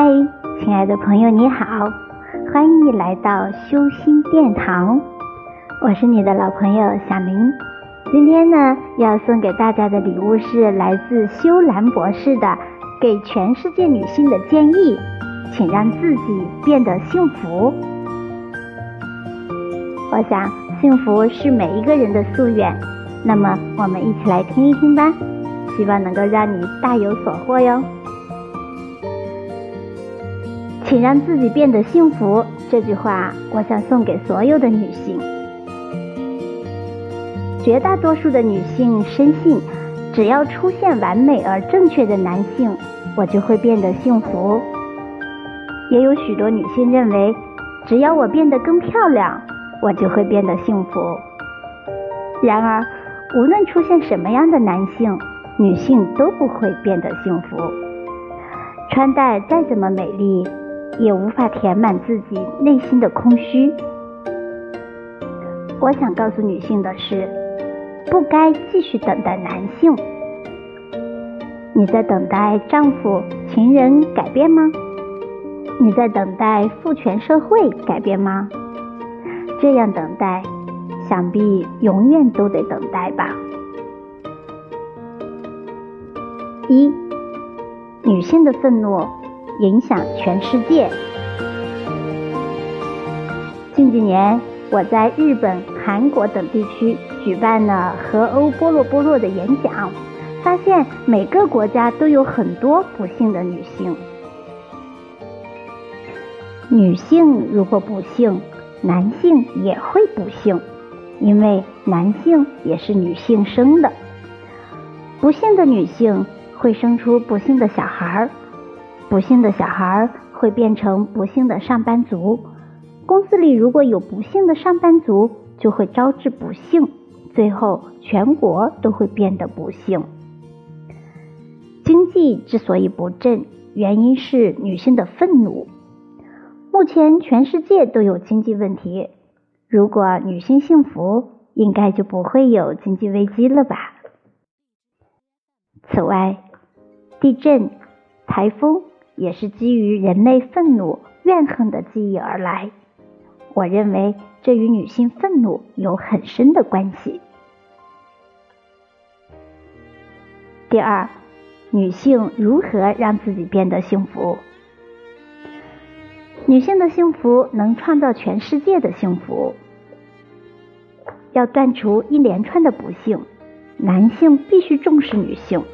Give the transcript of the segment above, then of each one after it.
嗨，亲爱的朋友，你好，欢迎你来到修心殿堂，我是你的老朋友小明。今天呢，要送给大家的礼物是来自修兰博士的《给全世界女性的建议》，请让自己变得幸福。我想，幸福是每一个人的夙愿，那么我们一起来听一听吧，希望能够让你大有所获哟。请让自己变得幸福，这句话我想送给所有的女性。绝大多数的女性深信，只要出现完美而正确的男性，我就会变得幸福。也有许多女性认为，只要我变得更漂亮，我就会变得幸福。然而，无论出现什么样的男性，女性都不会变得幸福。穿戴再怎么美丽。也无法填满自己内心的空虚。我想告诉女性的是，不该继续等待男性。你在等待丈夫、情人改变吗？你在等待父权社会改变吗？这样等待，想必永远都得等待吧。一，女性的愤怒。影响全世界。近几年，我在日本、韩国等地区举办了和欧波洛波洛的演讲，发现每个国家都有很多不幸的女性。女性如果不幸，男性也会不幸，因为男性也是女性生的。不幸的女性会生出不幸的小孩儿。不幸的小孩会变成不幸的上班族，公司里如果有不幸的上班族，就会招致不幸，最后全国都会变得不幸。经济之所以不振，原因是女性的愤怒。目前全世界都有经济问题，如果女性幸福，应该就不会有经济危机了吧？此外，地震、台风。也是基于人类愤怒、怨恨的记忆而来。我认为这与女性愤怒有很深的关系。第二，女性如何让自己变得幸福？女性的幸福能创造全世界的幸福。要断除一连串的不幸，男性必须重视女性，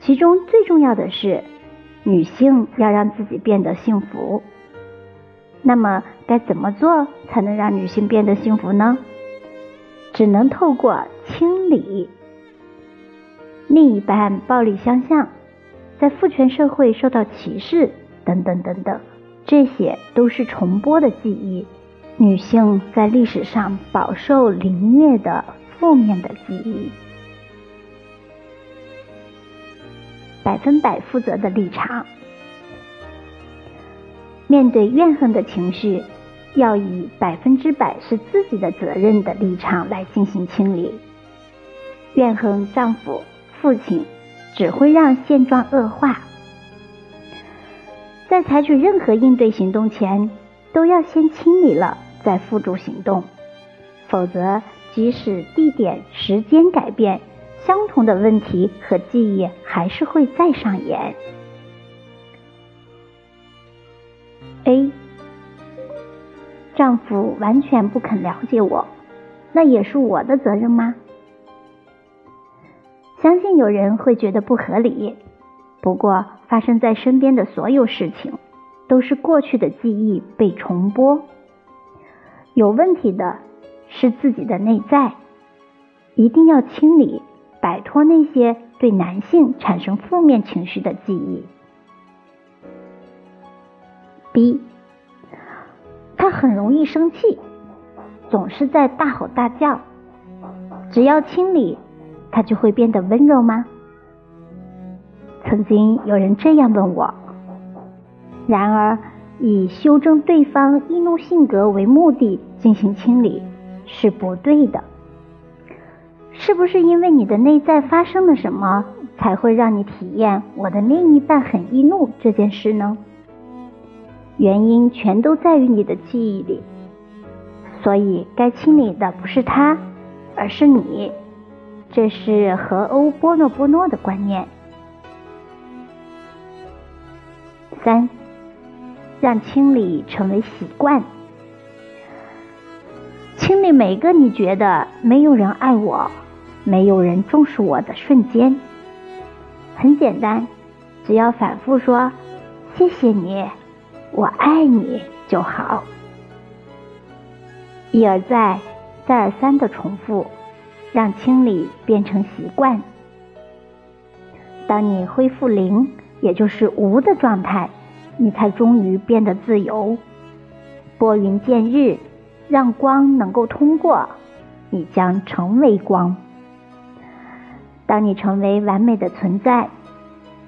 其中最重要的是。女性要让自己变得幸福，那么该怎么做才能让女性变得幸福呢？只能透过清理。另一半暴力相向，在父权社会受到歧视，等等等等，这些都是重播的记忆。女性在历史上饱受凌虐的负面的记忆。百分百负责的立场，面对怨恨的情绪，要以百分之百是自己的责任的立场来进行清理。怨恨丈夫、父亲，只会让现状恶化。在采取任何应对行动前，都要先清理了再付诸行动，否则即使地点、时间改变。相同的问题和记忆还是会再上演。A，丈夫完全不肯了解我，那也是我的责任吗？相信有人会觉得不合理。不过，发生在身边的所有事情，都是过去的记忆被重播。有问题的是自己的内在，一定要清理。摆脱那些对男性产生负面情绪的记忆。B，他很容易生气，总是在大吼大叫。只要清理，他就会变得温柔吗？曾经有人这样问我。然而，以修正对方易怒性格为目的进行清理是不对的。是不是因为你的内在发生了什么，才会让你体验我的另一半很易怒这件事呢？原因全都在于你的记忆里。所以，该清理的不是他，而是你。这是和欧波诺波诺的观念。三，让清理成为习惯。清理每个你觉得没有人爱我、没有人重视我的瞬间。很简单，只要反复说“谢谢你，我爱你”就好。一而再、再而三的重复，让清理变成习惯。当你恢复零，也就是无的状态，你才终于变得自由。拨云见日。让光能够通过，你将成为光。当你成为完美的存在，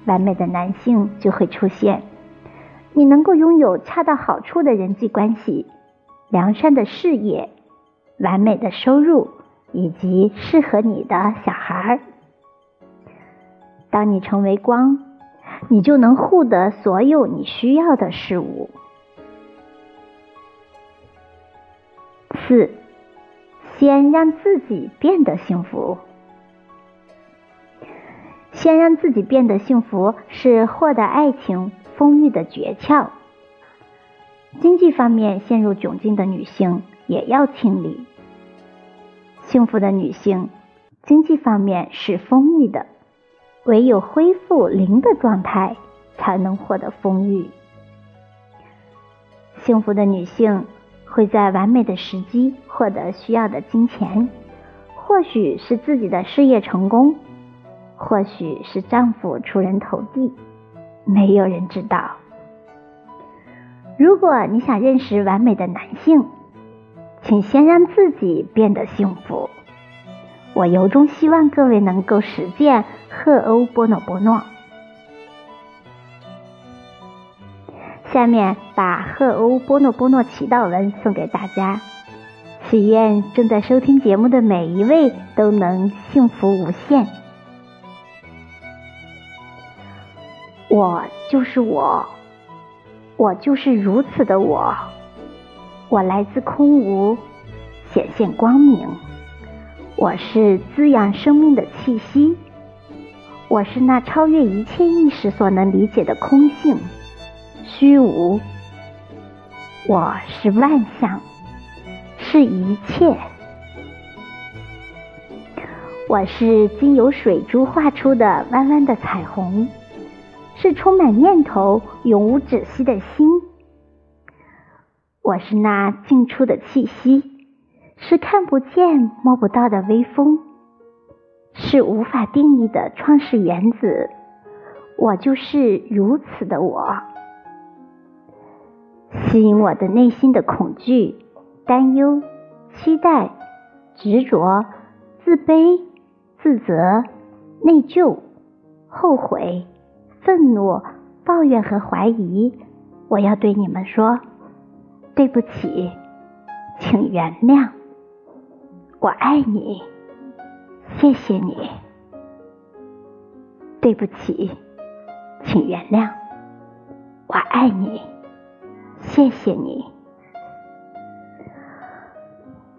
完美的男性就会出现。你能够拥有恰到好处的人际关系、良善的事业、完美的收入以及适合你的小孩。当你成为光，你就能获得所有你需要的事物。四，先让自己变得幸福。先让自己变得幸福是获得爱情丰裕的诀窍。经济方面陷入窘境的女性也要清理。幸福的女性，经济方面是丰裕的，唯有恢复零的状态，才能获得丰裕。幸福的女性。会在完美的时机获得需要的金钱，或许是自己的事业成功，或许是丈夫出人头地，没有人知道。如果你想认识完美的男性，请先让自己变得幸福。我由衷希望各位能够实践赫欧波诺波诺。下面把赫欧波诺波诺祈祷文送给大家，祈愿正在收听节目的每一位都能幸福无限。我就是我，我就是如此的我，我来自空无，显现光明。我是滋养生命的气息，我是那超越一切意识所能理解的空性。虚无，我是万象，是一切。我是经由水珠画出的弯弯的彩虹，是充满念头、永无止息的心。我是那进出的气息，是看不见、摸不到的微风，是无法定义的创世原子。我就是如此的我。吸引我的内心的恐惧、担忧、期待、执着、自卑、自责、内疚、后悔、愤怒、抱怨和怀疑。我要对你们说：对不起，请原谅，我爱你，谢谢你。对不起，请原谅，我爱你。谢谢你，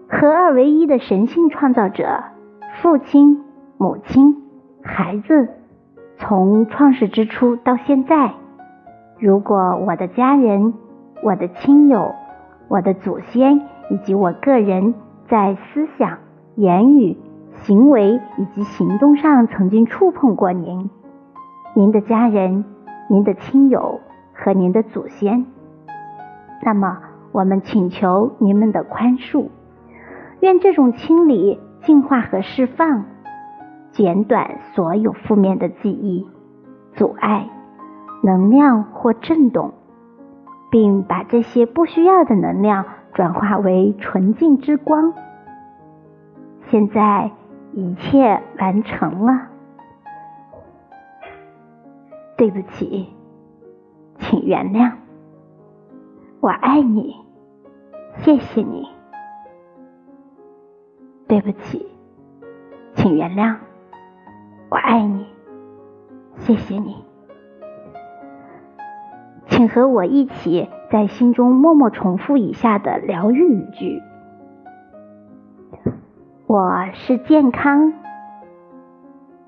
合二为一的神性创造者，父亲、母亲、孩子，从创世之初到现在，如果我的家人、我的亲友、我的祖先以及我个人在思想、言语、行为以及行动上曾经触碰过您、您的家人、您的亲友和您的祖先。那么，我们请求您们的宽恕，愿这种清理、净化和释放，剪短所有负面的记忆、阻碍、能量或震动，并把这些不需要的能量转化为纯净之光。现在一切完成了，对不起，请原谅。我爱你，谢谢你。对不起，请原谅。我爱你，谢谢你。请和我一起在心中默默重复以下的疗愈语句：我是健康，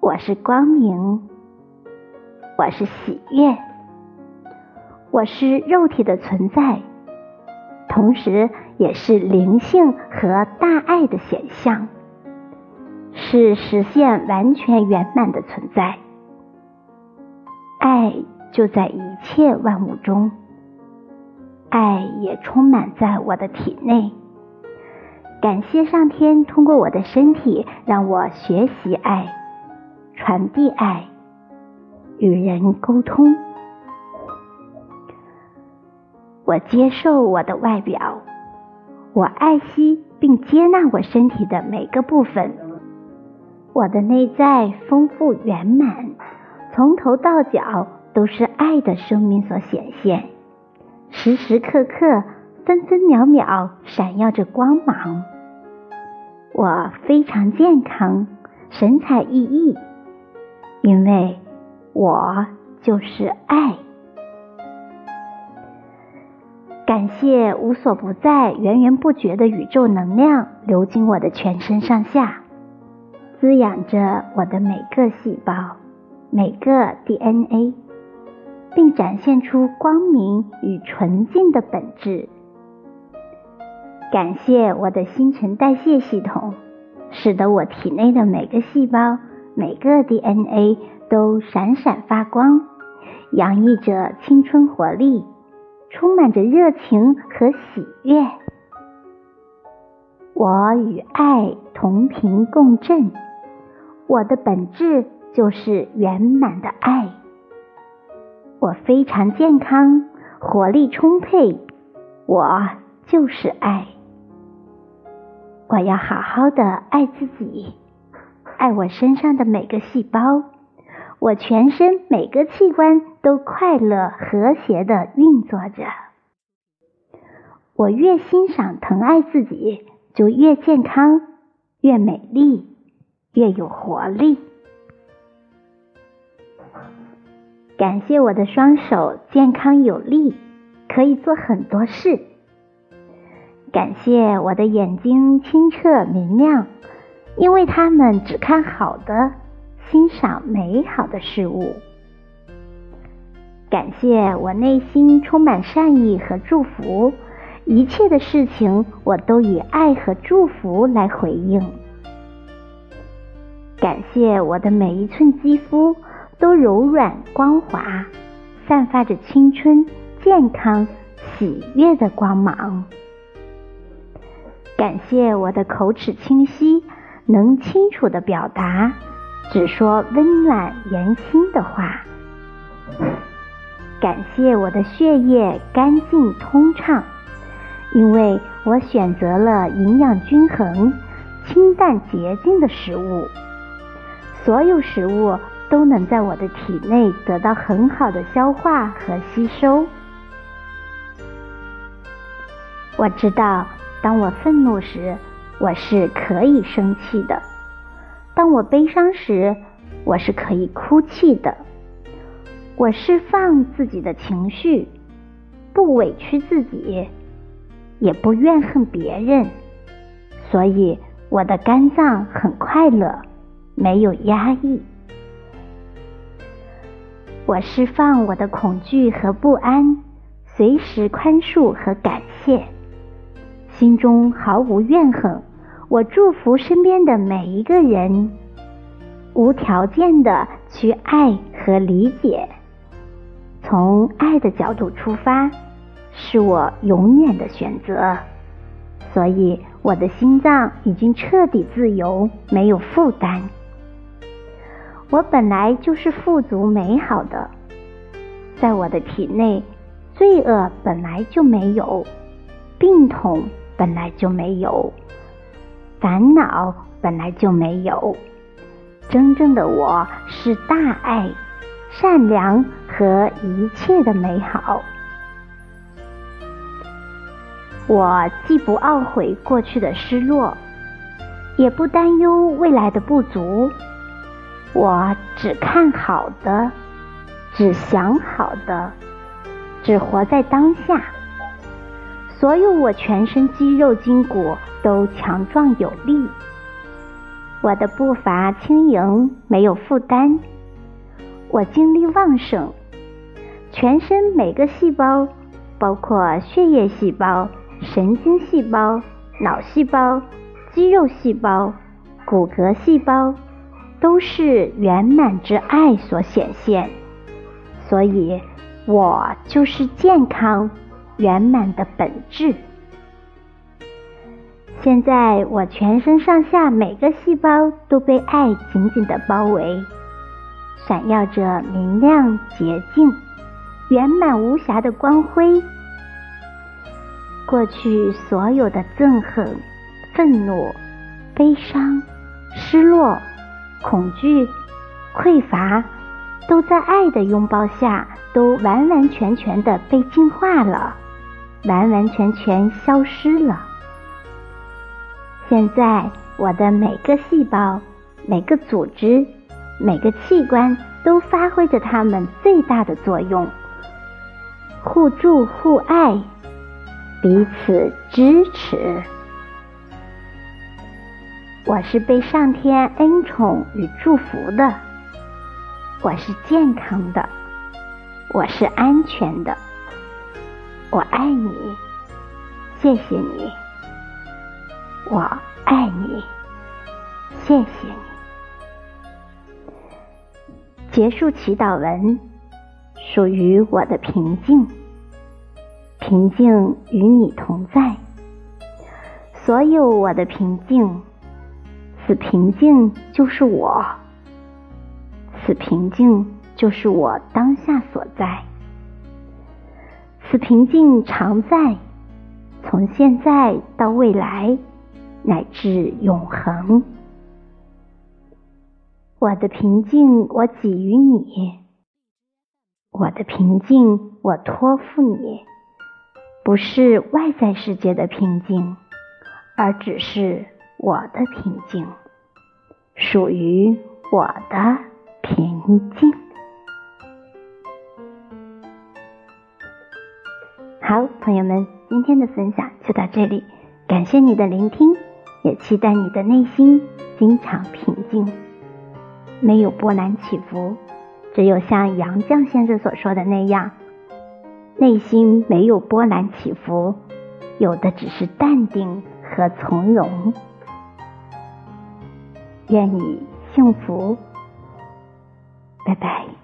我是光明，我是喜悦，我是肉体的存在，同时也是灵性和大爱的显象，是实现完全圆满的存在。爱就在一切万物中。爱也充满在我的体内。感谢上天通过我的身体让我学习爱、传递爱、与人沟通。我接受我的外表，我爱惜并接纳我身体的每个部分。我的内在丰富圆满，从头到脚都是爱的生命所显现。时时刻刻、分分秒秒闪耀着光芒。我非常健康，神采奕奕，因为我就是爱。感谢无所不在、源源不绝的宇宙能量流经我的全身上下，滋养着我的每个细胞、每个 DNA。并展现出光明与纯净的本质。感谢我的新陈代谢系统，使得我体内的每个细胞、每个 DNA 都闪闪发光，洋溢着青春活力，充满着热情和喜悦。我与爱同频共振，我的本质就是圆满的爱。我非常健康，活力充沛，我就是爱。我要好好的爱自己，爱我身上的每个细胞，我全身每个器官都快乐和谐的运作着。我越欣赏疼爱自己，就越健康，越美丽，越有活力。感谢我的双手健康有力，可以做很多事。感谢我的眼睛清澈明亮，因为他们只看好的，欣赏美好的事物。感谢我内心充满善意和祝福，一切的事情我都以爱和祝福来回应。感谢我的每一寸肌肤。都柔软光滑，散发着青春、健康、喜悦的光芒。感谢我的口齿清晰，能清楚的表达，只说温暖言心的话。感谢我的血液干净通畅，因为我选择了营养均衡、清淡洁净的食物。所有食物。都能在我的体内得到很好的消化和吸收。我知道，当我愤怒时，我是可以生气的；当我悲伤时，我是可以哭泣的。我释放自己的情绪，不委屈自己，也不怨恨别人，所以我的肝脏很快乐，没有压抑。我释放我的恐惧和不安，随时宽恕和感谢，心中毫无怨恨。我祝福身边的每一个人，无条件的去爱和理解，从爱的角度出发，是我永远的选择。所以，我的心脏已经彻底自由，没有负担。我本来就是富足美好的，在我的体内，罪恶本来就没有，病痛本来就没有，烦恼本来就没有。真正的我是大爱、善良和一切的美好。我既不懊悔过去的失落，也不担忧未来的不足。我只看好的，只想好的，只活在当下，所有我全身肌肉筋骨都强壮有力。我的步伐轻盈，没有负担。我精力旺盛，全身每个细胞，包括血液细胞、神经细胞、脑细胞、肌肉细胞、骨骼细胞，都是圆满之爱所显现。所以，我就是健康圆满的本质。现在我全身上下每个细胞都被爱紧紧的包围，闪耀着明亮、洁净、圆满无瑕的光辉。过去所有的憎恨、愤怒、悲伤、失落、恐惧、匮乏，都在爱的拥抱下，都完完全全的被净化了，完完全全消失了。现在，我的每个细胞、每个组织、每个器官都发挥着它们最大的作用，互助互爱，彼此支持。我是被上天恩宠与祝福的，我是健康的，我是安全的。我爱你，谢谢你。我爱你，谢谢你。结束祈祷文，属于我的平静，平静与你同在。所有我的平静，此平静就是我，此平静就是我当下所在，此平静常在，从现在到未来。乃至永恒，我的平静我给予你，我的平静我托付你，不是外在世界的平静，而只是我的平静，属于我的平静。好，朋友们，今天的分享就到这里，感谢你的聆听。也期待你的内心经常平静，没有波澜起伏，只有像杨绛先生所说的那样，内心没有波澜起伏，有的只是淡定和从容。愿你幸福，拜拜。